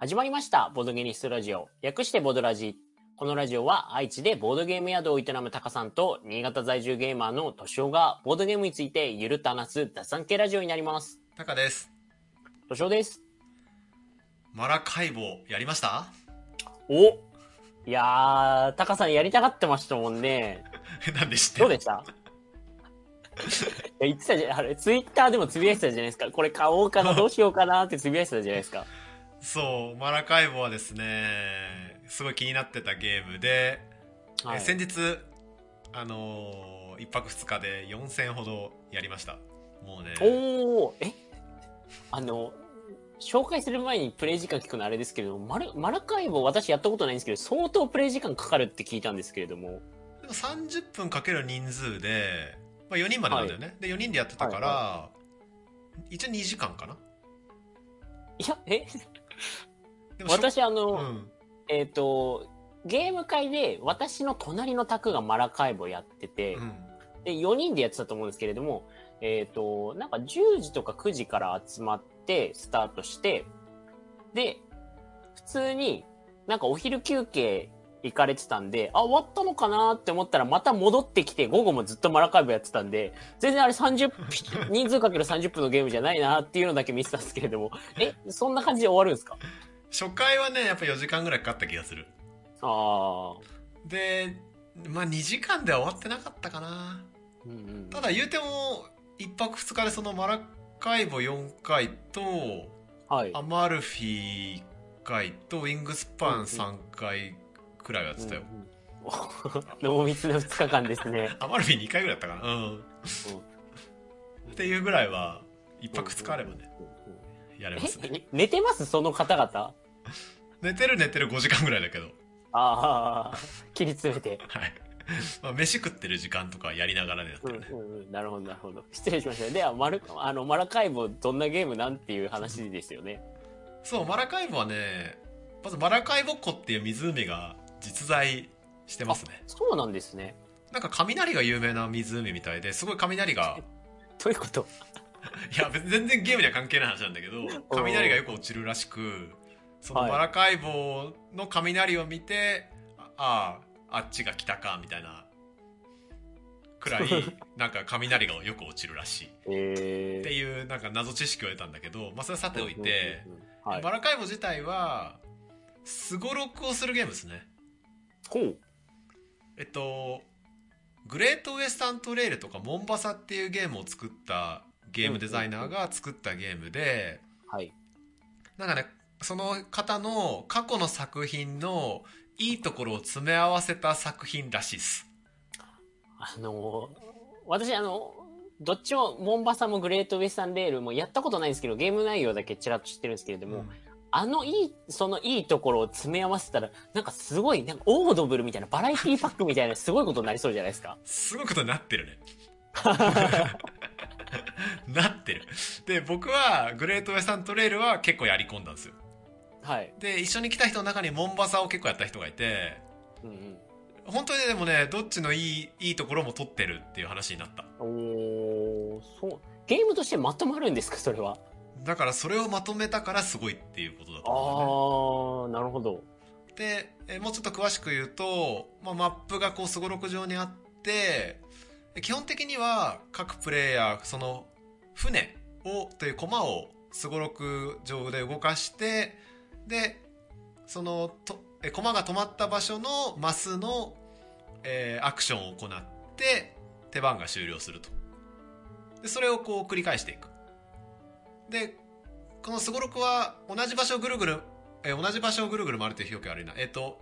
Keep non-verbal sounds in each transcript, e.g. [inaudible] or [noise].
始まりました。ボードゲニストラジオ。略してボードラジ。このラジオは愛知でボードゲーム宿を営むタカさんと新潟在住ゲーマーのトシオがボードゲームについてゆるっと話す脱談系ラジオになります。タカです。トシオです。マラ解剖やりました？おいやー、タカさんやりたがってましたもんね。[laughs] なんで知ってどうでした？言ってたじゃん、あれ、ツイッターでもつぶやいてたじゃないですか。これ買おうかな、[laughs] どうしようかなってつぶやいてたじゃないですか。そう、マラ解剖はですね、すごい気になってたゲームで、はい。え先日、あのー、1泊2日で4000ほどやりました。もうね、おー、え？あの、紹介する前にプレイ時間聞くのあれですけれども、マルマラカイボ私やったことないんですけど、相当プレイ時間かかるって聞いたんですけれども。でも30分かける人数で、まあ、4人までなんだよね。で、4人でやってたから、一応2時間かな。いや、え？私あうの、ん。えっ、と、ゲーム会で私の隣の宅がマラカイボやってて、うん。で、4人でやってたと思うんですけれども、えっ、と、なんか10時とか9時から集まってスタートして、で、普通になんかお昼休憩行かれてたんで、あ、終わったのかなって思ったらまた戻ってきて、午後もずっとマラカイブやってたんで、全然あれ30、[laughs] 人数かける30分のゲームじゃないなっていうのだけ見てたんですけれども、え、そんな感じで終わるんですか？初回はね、やっぱ4時間ぐらいかかった気がする。ああ。で、まあ2時間では終わってなかったかな。うんうん。ただ言うても、1泊2日でそのマラカイボ4回と、はい。アマルフィ1回と、ウィングスパン3回くらいはやってたよ。[laughs] 濃密な2日間ですね。アマルフィ2回ぐらいだったかな。うん。っていうぐらいは、1泊2日あればね、やれますね。寝てます？その方々？寝てる寝てる5時間ぐらいだけど。ああ、[laughs] 切り詰めて。はい。まあ、飯食ってる時間とかやりながらでやってうん。うんうん、なるほど、なるほど。失礼しました。では、マル、あの、マラカイボ、どんなゲームなんていう話ですよね。そう、マラカイボはね、まずマラカイボ湖っていう湖が実在してますね。そうなんですね。なんか雷が有名な湖みたいですごい雷が、どういうこと？[laughs] いや全然ゲームには関係ない話なんだけど、雷がよく落ちるらしく、そのはいマラカイボの雷を見て、ああ、あっちが来たか、みたいな、くらい、なんか雷がよく落ちるらしい。っえていうなんか謎知識を得たんだけど、まあそれはさておいて、はいマ。ラカイボ自体は、すごろくをするゲームですね。ほう。えっと、グレートウエスタントレイルとかモンバサっていうゲームを作ったゲームデザイナーが作ったゲームで、はい。なんかね、その方の過去の作品のいいところを詰め合わせた作品らしいです。あのー、私、あの、どっちも、モンバサもグレートウェスタンレールもやったことないんですけど、ゲーム内容だけちらっと知ってるんですけれども、うんあのいい、そのいいところを詰め合わせたら、なんかすごい、なんかオードブルみたいな、バラエティパックみたいな、すごいことになりそうじゃないですか。すごいことになってるね。[laughs] なってる。で、僕はグレートウエスタントレイルは結構やり込んだんですよ。はい。で、一緒に来た人の中にモンバサを結構やった人がいて、うんうん。本当にねでもね、どっちのいい、いいところも取ってるっていう話になった。おー、そう。ゲームとしてまとまるんですか、それは？だからそれをまとめたからすごいっていうことだあと思うね。ー、なるほど。で、えもうちょっと詳しく言うと、まあ、マップがこうすごろく上にあって、え基本的には各プレイヤー、その船を、という駒をすごろく上で動かして、で、そのと、え駒が止まった場所のマスの、えーアクションを行って、手番が終了すると。で、それをこう繰り返していく。で、このすごろくは同じ場所をぐるぐるえー同じ場所をぐるぐる回るという表記悪いな。えっ、と、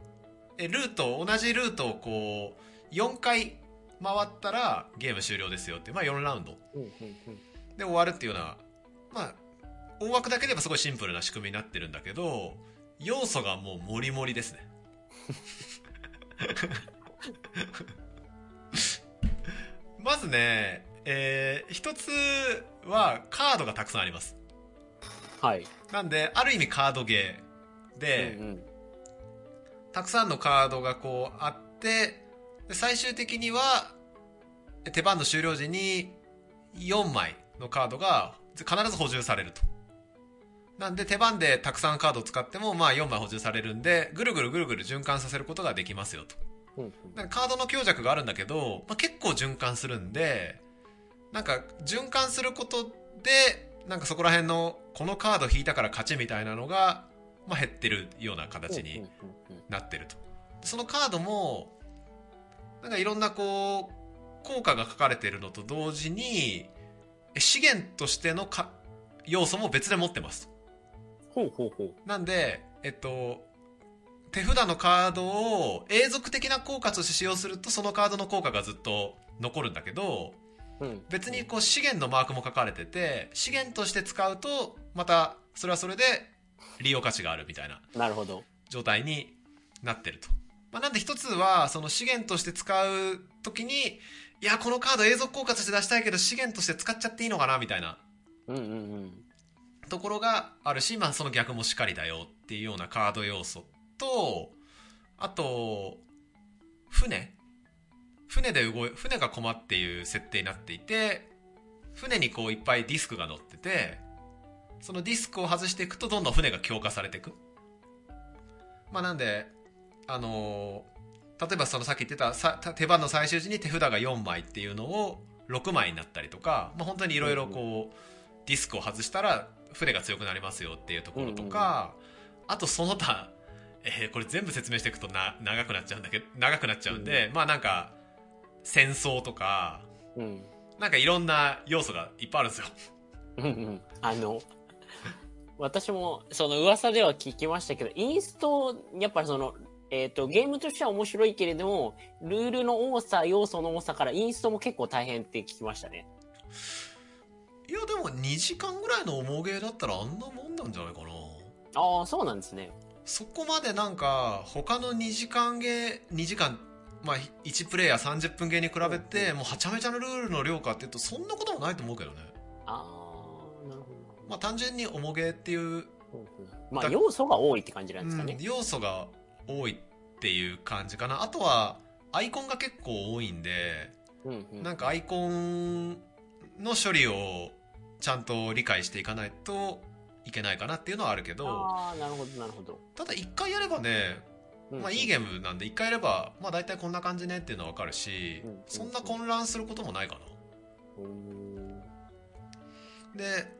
えールート、同じルートをこう、4回回ったらゲーム終了ですよっていう、まあ4ラウンド。で終わるっていうような、まあ、大枠だけで言えばすごいシンプルな仕組みになってるんだけど、要素がもうモリモリですね。[laughs] まずね、えー一つはカードがたくさんあります。はい。なんで、ある意味カードゲーで、うんうんたくさんのカードがこうあって、で最終的には手番の終了時に4枚のカードが必ず補充されると。なんで手番でたくさんカードを使っても、まあ4枚補充されるんで、ぐるぐるぐるぐる循環させることができますよと。カードの強弱があるんだけど、まあ、結構循環するんで、なんか循環することで、なんかそこら辺のこのカード引いたから勝ちみたいなのが、まあ、減ってるような形になってると。そのカードも、なんかいろんなこう、効果が書かれてるのと同時に、え資源としてのか要素も別で持ってます。ほうほうほう。なんで、えっと、手札のカードを永続的な効果として使用するとそのカードの効果がずっと残るんだけどうん。別にこう資源のマークも書かれてて資源として使うとまたそれはそれで利用価値があるみたいななるほど。状態になってると。まあ、なんで一つはその資源として使う時にいやこのカード永続効果として出したいけど資源として使っちゃっていいのかなみたいな。ところがあるし、まあ、その逆もしかりだよっていうようなカード要素と、あと、船船で動い、船が駒っていう設定になっていて、船にこういっぱいディスクが乗ってて、そのディスクを外していくとどんどん船が強化されていく。まあなんで、あのー例えばそのさっき言ってたさ手番の最終時に手札が4枚っていうのを6枚になったりとか、まあ本当にいろいろこう、ディスクを外したら船が強くなりますよっていうところとか、あとその他、[laughs] えーこれ全部説明していくとな長くなっちゃうんだけど長くなっちゃうんで、まあなんか戦争とかうん。なんかいろんな要素がいっぱいあるんですようんうん。あの、私もその噂では聞きましたけど、インスト、やっぱりその、えっ、と、ゲームとしては面白いけれども、ルールの多さ、要素の多さからインストも結構大変って聞きましたね。いやでも2時間ぐらいの重ゲーだったらあんなもんなんじゃないかなああ、そうなんですね。そこまでなんか他の2時間ゲー2時間まあ1プレイヤー30分ゲーに比べてもうはちゃめちゃなルールの量かっていうとそんなこともないと思うけどねああ、なるほど。まあ単純に重ゲーっていうまあ、要素が多いって感じなんですかね。うん。要素が多いっていう感じかな。あとはアイコンが結構多いんでうんうん。なんかアイコンの処理をちゃんと理解していかないといけないかなっていうのはあるけどああ、なるほど、なるほど。ただ一回やればねうんまあいいゲームなんで一回やればまあ大体こんな感じねっていうのはわかるしうんそんな混乱することもないかな。で、まあ、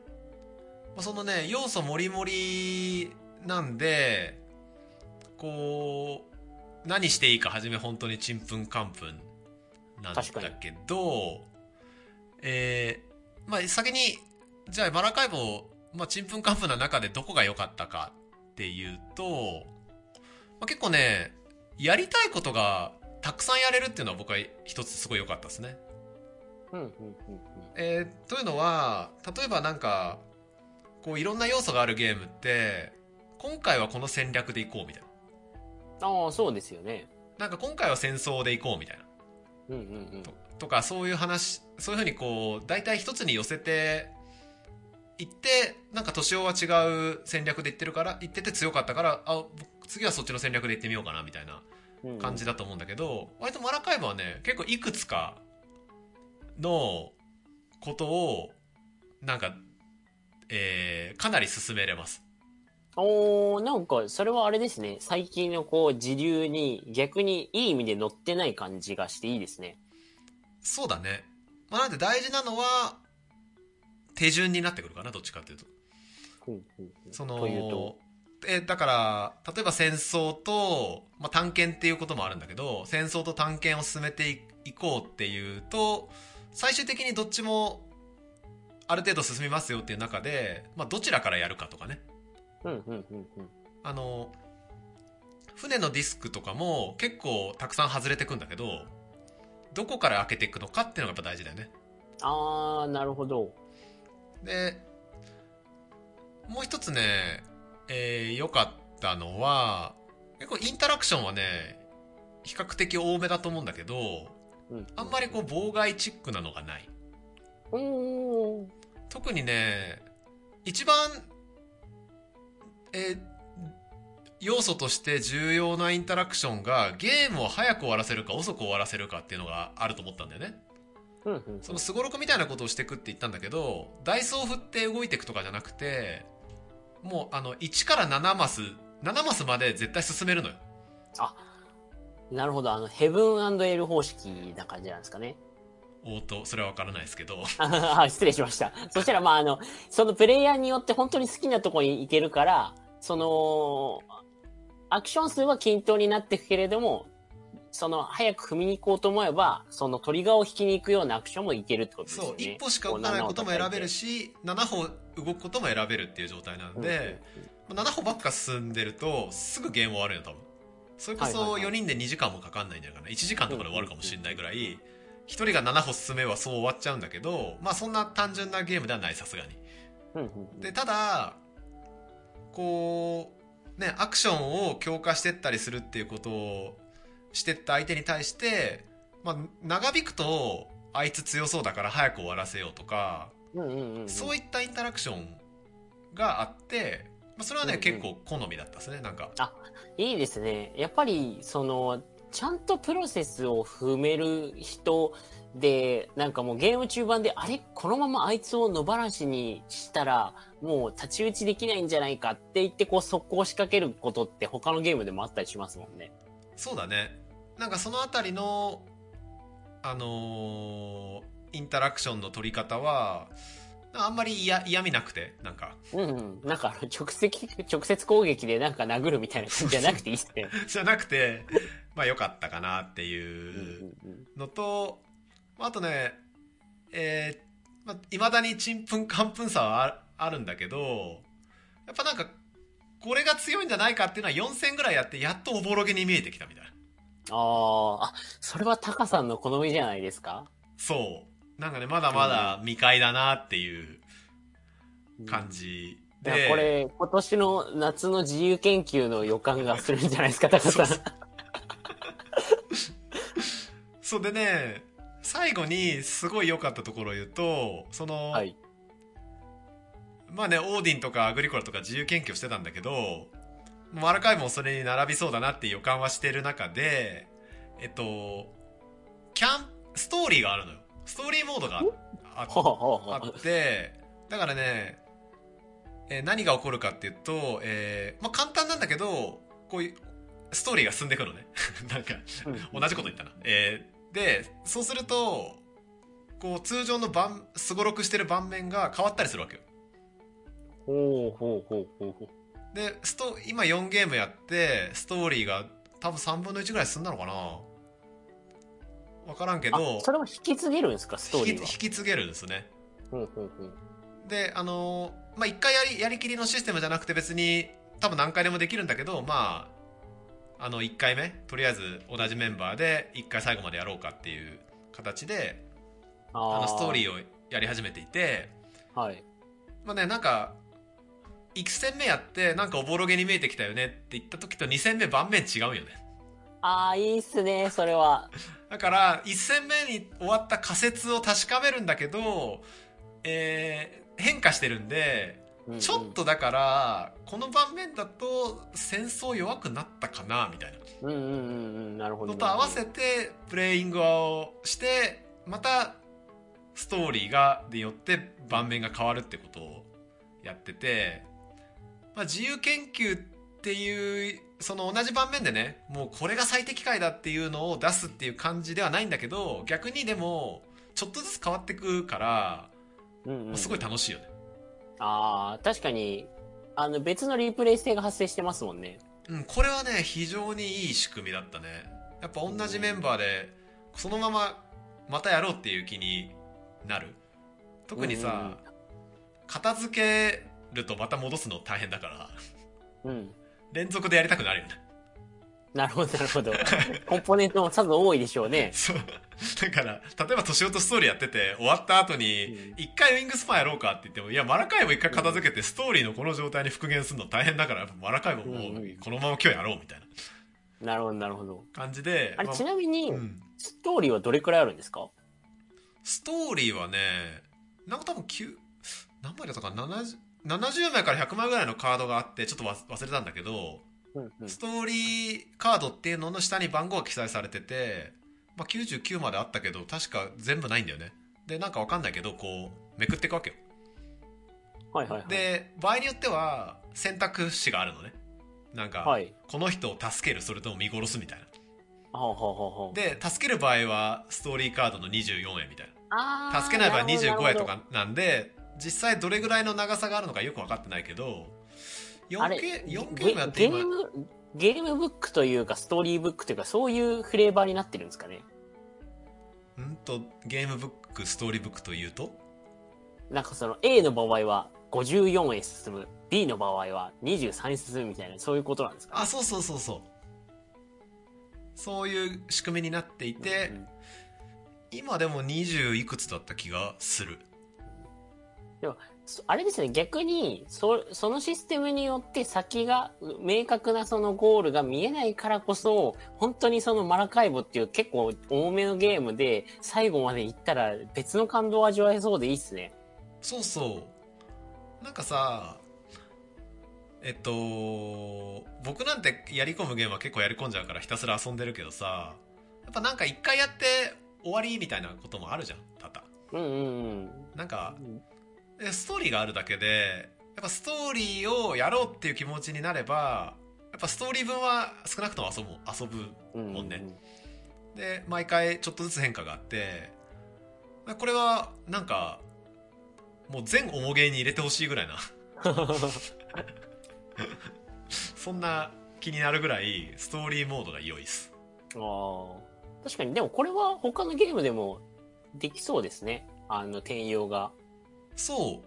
そのね要素もりもりなんでこう何していいか初め本当にちんぷんかんぷんなんだけどえーまあ先にじゃあマラカイボまあちんぷんかんぷんな中でどこが良かったかっていうと、まあ、結構ねやりたいことがたくさんやれるっていうのは僕は一つすごい良かったですね。うんうんうんえーというのは例えばなんかこういろんな要素があるゲームって今回はこの戦略でいこうみたいなうん。ああ、そうですよね。なんか今回は戦争でいこうみたいなうんうんうん。ととかそういう話そういうふうにこう大体一つに寄せていってなんか年男は違う戦略でいってるから言ってて強かったからあ僕次はそっちの戦略でいってみようかなみたいなうんうん感じだと思うんだけど、割とマラカイブはね結構いくつかのことをなんか、えーかなり進めれますおー、なんか、それはあれですね。最近のこう、時流に逆にいい意味で乗ってない感じがしていいですね。そうだね、まあ、なんで大事なのは手順になってくるかなどっちかっていうとうんうんうんそのというと？えだから例えば戦争と、まあ、探検っていうこともあるんだけど戦争と探検を進めていいこうっていうと最終的にどっちもある程度進みますよっていう中で、まあ、どちらからやるかとかねうんうんうんうん。ああの船のディスクとかも結構たくさん外れてくんだけどどこから開けていくのかっていうのがやっぱ大事だよねあー、なるほど。でもう一つねえー良かったのは結構インタラクションはね比較的多めだと思うんだけどうん。あんまりこう妨害チックなのがないおー。特にね一番えー要素として重要なインタラクションがゲームを早く終わらせるか遅く終わらせるかっていうのがあると思ったんだよね。そのすごろくみたいなことをしていくって言ったんだけどダイスを振って動いていくとかじゃなくてもうあの1から7マス7マスまで絶対進めるのよなるほど。あの、ヘブンエル方式な感じなんですかね。おーとそれは分からないですけど。[laughs] あ失礼しました。そしたら、まあ、あの、そのプレイヤーによって本当に好きなところに行けるから、その、アクション数は均等になっていくけれども、その、早く踏みに行こうと思えば、そのトリガーを引きに行くようなアクションもいけるってことですよね。そう一歩しか動かないことも選べるし7歩動くことも選べるっていう状態なんうん、で、7歩ばっか進んでるとすぐゲーム終わるよ多分。それこそはいはいはい。4人で2時間もかかんないんじゃないかな1時間とかで終わるかもしれないぐらい1人が7歩進めばそう終わっちゃうんだけどまあそんな単純なゲームではないさすがに。でただこうねアクションを強化してったりするっていうことをしてった相手に対して、まあ、長引くとあいつ強そうだから早く終わらせようとかうんうんうんうん。そういったインタラクションがあって、まあ、それはね、うんうん。結構好みだったですねなんか。いいですね。やっぱり、その、ちゃんとプロセスを踏める人で、なんかもうゲーム中盤で、あれこのままあいつを野放しにしたら、もう太刀打ちできないんじゃないかって言って、こう速攻仕掛けることって他のゲームでもあったりしますもんね。そうだねなんかそのあたりのあのーインタラクションの取り方はあんまり嫌嫌味なくてなんかうんうん。なんか直接、直接攻撃でなんか殴るみたいな感じじゃなくていいっすね。[laughs] じゃなくてまあ良かったかなってうんいううんうんのとあとねえーまあ、未だにちんぷんかんぷんさはああるんだけどやっぱなんかこれが強いんじゃないかっていうのは4戦ぐらいやってやっとおぼろげに見えてきたみたいな。あーあ、それはタカさんの好みじゃないですか？そう。なんかねまだまだ未開だなっていう感じいで、やこれ、今年の夏の自由研究の予感がするんじゃないですか、タカさん。そうそうでね最後にすごい良かったところを言うとその、はい。まあねオーディンとかアグリコラとか自由研究をしてたんだけどもうアルカイブもそれに並びそうだなって予感はしてる中でえっとキャンストーリーがあるのよストーリーモードがあってだからね、えー何が起こるかっていうと、えーまあ、簡単なんだけどこういうストーリーが進んでいくのね [laughs] なんかう。同じこと言ったな。えーで、そうすると、こう、通常の盤、すごろくしてる盤面が変わったりするわけよ。ほうほうほうほうほう。で、スト、今4ゲームやって、ストーリーが多分3分の1ぐらい進んだのかなわからんけどあ、それは引き継げるんですか、ストーリーは？引き。継げるんですね。ほうほうほう。で、あのーまあ、一回やり、やりきりのシステムじゃなくて別に、多分何回でもできるんだけど、まあ、あの、1回目、とりあえず同じメンバーで1回最後までやろうかっていう形で、ああのストーリー。ーをやり始めていて、はい。まあね、なんか、1戦目やって、なんかおぼろげに見えてきたよねって言った時と2戦目盤面違うよね。ああ、いいっすね、それは。[laughs] だから、1戦目に終わった仮説を確かめるんだけど、えー変化してるんで、うんうんちょっ。とだから、この盤面だと戦争弱くなったかな、みたいなうんうんうんうん、なるほど。のと合わせて、プレイングをして、また、ストーリーが、でよって盤面が変わるってことをやってて、まあ、自由研究っていう、その同じ盤面でね、もうこれが最適解だっていうのを出すっていう感じではないんだけど、逆にでも、ちょっとずつ変わってくから、うんうん、すごい楽しいよね。ああ、確かに、あの、別のリプレイ性が発生してますもんね。うん、これはね、非常にいい仕組みだったね。やっぱ同じメンバーで、そのまままたやろうっていう気になる。特にさ、片付けるとまた戻すの大変だから、うん。うん。連続でやりたくなるよね。なるほど、なるほど。[laughs] コンポーネントも数多いでしょうね。そう。だから、例えば年男ストーリーやってて、終わった後にうん、一回ウィングスパンやろうかって言っても、いや、マラカイボ一回片付けて、ストーリーのこの状態に復元するの大変だから、マラカイボもうこのまま今日やろうみたいななるほど、なるほど。感じで、あれ、まあちなみに、うんストーリーはどれくらいあるんですか？ストーリーはね、なんか多分9、何枚だったかな？70, 70枚から100枚ぐらいのカードがあって、ちょっと忘忘れたんだけど、ストーリーカードっていうのの下に番号が記載されてて、まあ、99まであったけど、確か全部ないんだよね。で、なんかわかんないけど、こう、めくっていくわけよ。はいはいはい。で、場合によっては選択肢があるのね。なんか、はい。この人を助ける、それとも見殺すみたいな。で、助ける場合はストーリーカードの24円みたいあな。助けない場合は25円と。かなんで、実際どれぐらいの長さがあるのかよく分かってないけど、4, ゲ4ゲゲームやって今ゲー、ム、ゲームブックというか、ストーリーブックというか、そういうフレーバーになってるんですかね。んと、ゲームブック、ストーリーブックというと？なんかその A の場合は54へ進む、B の場合は23へ進むみたいな、そういうことなんですか、ね、あ、そうそうそうそう。そういう仕組みになっていて、うん今でも20いくつだった気がする。そあれですね、逆に、そ、そのシステムによって先が、明確なそのゴールが見えないからこそ、本当にそのマラカイボっていう結構重めのゲームで、最後まで行ったら別の感動を味わえそうでいいっすね。そうそう。なんかさ、えっと、僕なんてやり込むゲームは結構やり込んじゃうからひたすら遊んでるけどさ、やっぱなんか一回やって終わりみたいなこともあるじゃん、多々。うんうんなんかう、ん。えストーリーがあるだけで、やっぱストーリーをやろうっていう気持ちになれば、やっぱストーリー分は少なくとも遊ぶ、遊ぶうんもんね。で、毎回ちょっとずつ変化があって、これはなんか、もう全重げに入れてほしいぐらいな、[laughs] そんな気になるぐらいストーリーモードが良いです。ああ。確かに、でもこれは他のゲームでもできそうですね。あの、転用が。そ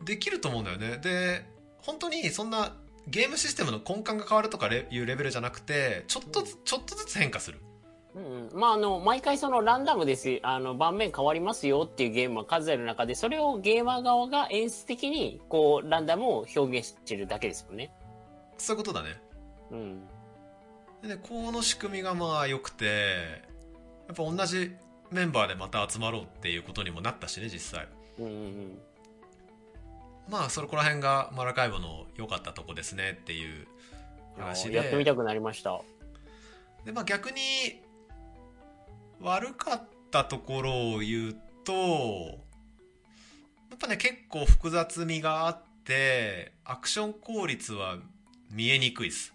う。できると思うんだよね。で、本当にそんなゲームシステムの根幹が変わるとかレいうレベルじゃなくて、ちょっとず、ちょっとずつ変化する。うんうん。まあ、あの、毎回そのランダムです。あの、盤面変わりますよっていうゲームは数ある中で、それをゲーマー側が演出的に、こう、ランダムを表現してるだけですもんね。そういうことだね。うん。で、この仕組みがまあ良くて、やっぱ同じメンバーでまた集まろうっていうことにもなったしね、実際。うんうんうん。まあ、そこら辺がマラカイボの良かったとこですねっていう話で。やってみたくなりました。で、まあ逆に、悪かったところを言うと、やっぱね、結構複雑味があって、アクション効率は見えにくいです。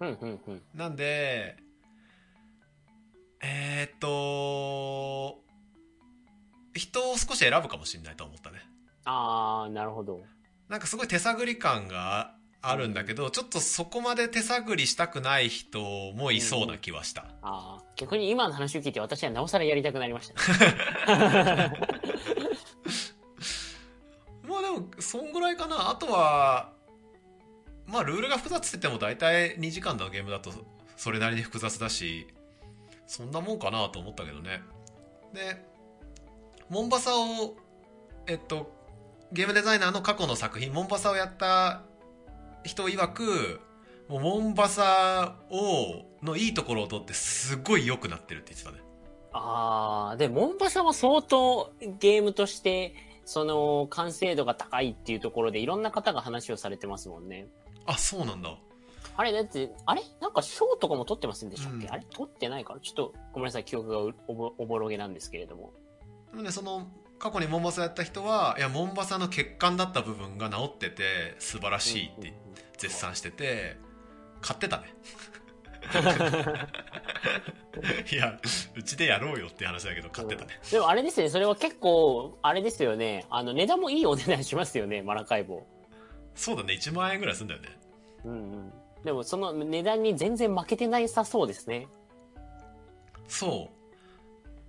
うんうんうん。なんで、えー、っと、人を少し選ぶかもしれないと思ったね。あー、なるほど。なんかすごい手探り感があるんだけど、ちょっとそこまで手探りしたくない人もいそうな気はした。あー、逆に今の話を聞いて私はなおさらやりたくなりましたね。[laughs] まあでも、そんぐらいかな。あとは、まあルールが複雑って言っても大体2時間のゲームだとそれなりに複雑だし、そんなもんかなと思ったけどね。で、モンバサを、えっと、ゲームデザイナーの過去の作品、モンバサをやった人曰く、もうモンバサを、のいいところを取ってすごい良くなってるって言ってたね。あー、で、モンバサは相当ゲームとして、その、完成度が高いっていうところでいろんな方が話をされてますもんね。あ、そうなんだ。あれ、だって、あれ？なんか賞とかも取ってませんでしたっけ、うんあれ？取ってないかな？ちょっとごめんなさい、記憶がおぼろげなんですけれども。でもね、その、過去にモンバサやった人は、いや、モンバサの欠陥だった部分が治ってて、素晴らしいって絶賛してて、買ってたね。[laughs] いや、うちでやろうよって話だけど、買ってたね。でもあれですね、それは結構、あれですよね。あの、値段もいいお値段しますよね、マラカイボ。そうだね、1万円ぐらいすんだよね。うんうん。でもその値段に全然負けてないさそうですね。そ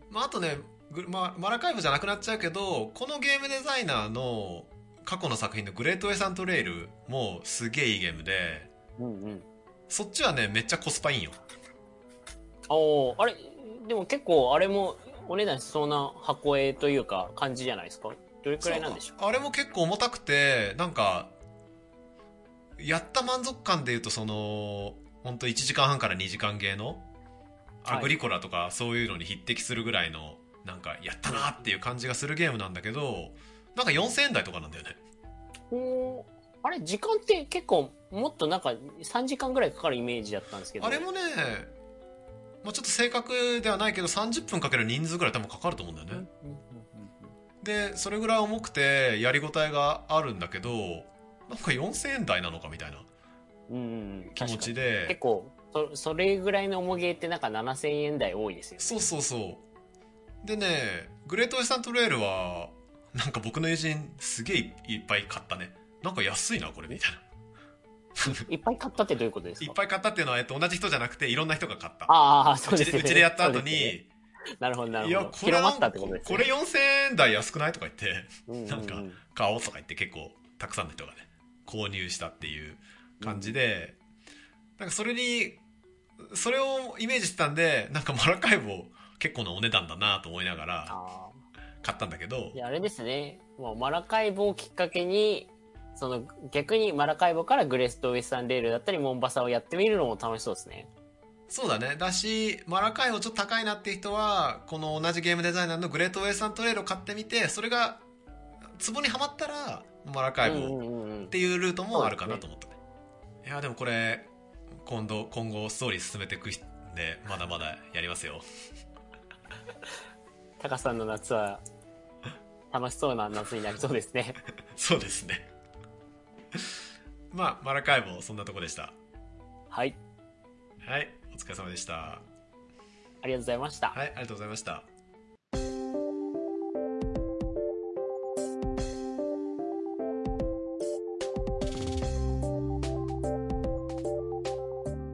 う。まあ、あとね、ぐまあ、マラカイブじゃなくなっちゃうけど、このゲームデザイナーの過去の作品のグレートウェイサントレイルもすげえいいゲームで、うんうん。そっちはね、めっちゃコスパいいんよ。おーあれ、でも結構あれもお値段しそうな箱絵というか感じじゃないですか？どれくらいなんでしょう？あれも結構重たくて、なんか、やった満足感で言うと、その、本当1時間半から2時間ゲーの、はいアグリコラとかそういうのに匹敵するぐらいの、なんか、やったなっていう感じがするゲームなんだけど、なんか4000円台とかなんだよね。おーあれ、時間って結構もっとなんか3時間ぐらいかかるイメージだったんですけど。あれもね、まあ、ちょっと正確ではないけど、30分かける人数ぐらい多分かかると思うんだよね。うんうんうんうんでそれぐらい重くてやりごたえがあるんだけどなんか4000円台なのかみたいなうんうん。気持ちで。で結構、そそれぐらいの重げってなんか7000円台多いですよね。そうそうそうでねグレートウェスタントレイルはなんか僕の友人すげえいっぱい買ったね。なんか安いなこれみたいな。[laughs] いっぱい買ったってどういうことですか？いっぱい買ったっていうのは、えっと、同じ人じゃなくていろんな人が買った。ああ、そうですね。うちでやった後そうですね。に、なるほど、なるほど。いやこれ広まったってことですこね。れ4000円台安くない？とか言ってうんうんうん。なんか買おうとか言って結構たくさんの人がね購入したっていう感じで、なんかそれにそれをイメージしてたんでなんかマラカイボ結構なお値段だなと思いながらあ買ったんだけどあ。れですね。もうマラカイボをきっかけに、その逆にマラカイボからグレストウエスタンレールだったりモンバサをやってみるのも楽しそうですね。そうだねだしマラカイボちょっと高いなって人はこの同じゲームデザイナーのグレートウェスタントレイルを買ってみてそれがツボにはまったらマラカイボうんうんうんうんっていうルートもあるかなと思ったねいやでもこれ今度今後ストーリー進めていくんでまだまだやりますよ [laughs] タカさんの夏は楽しそうな夏になりそうですね。[laughs] そうですねまあマラカイボそんなとこでしたはい。はいお疲れ様でしたありがとうございました。はいありがとうございました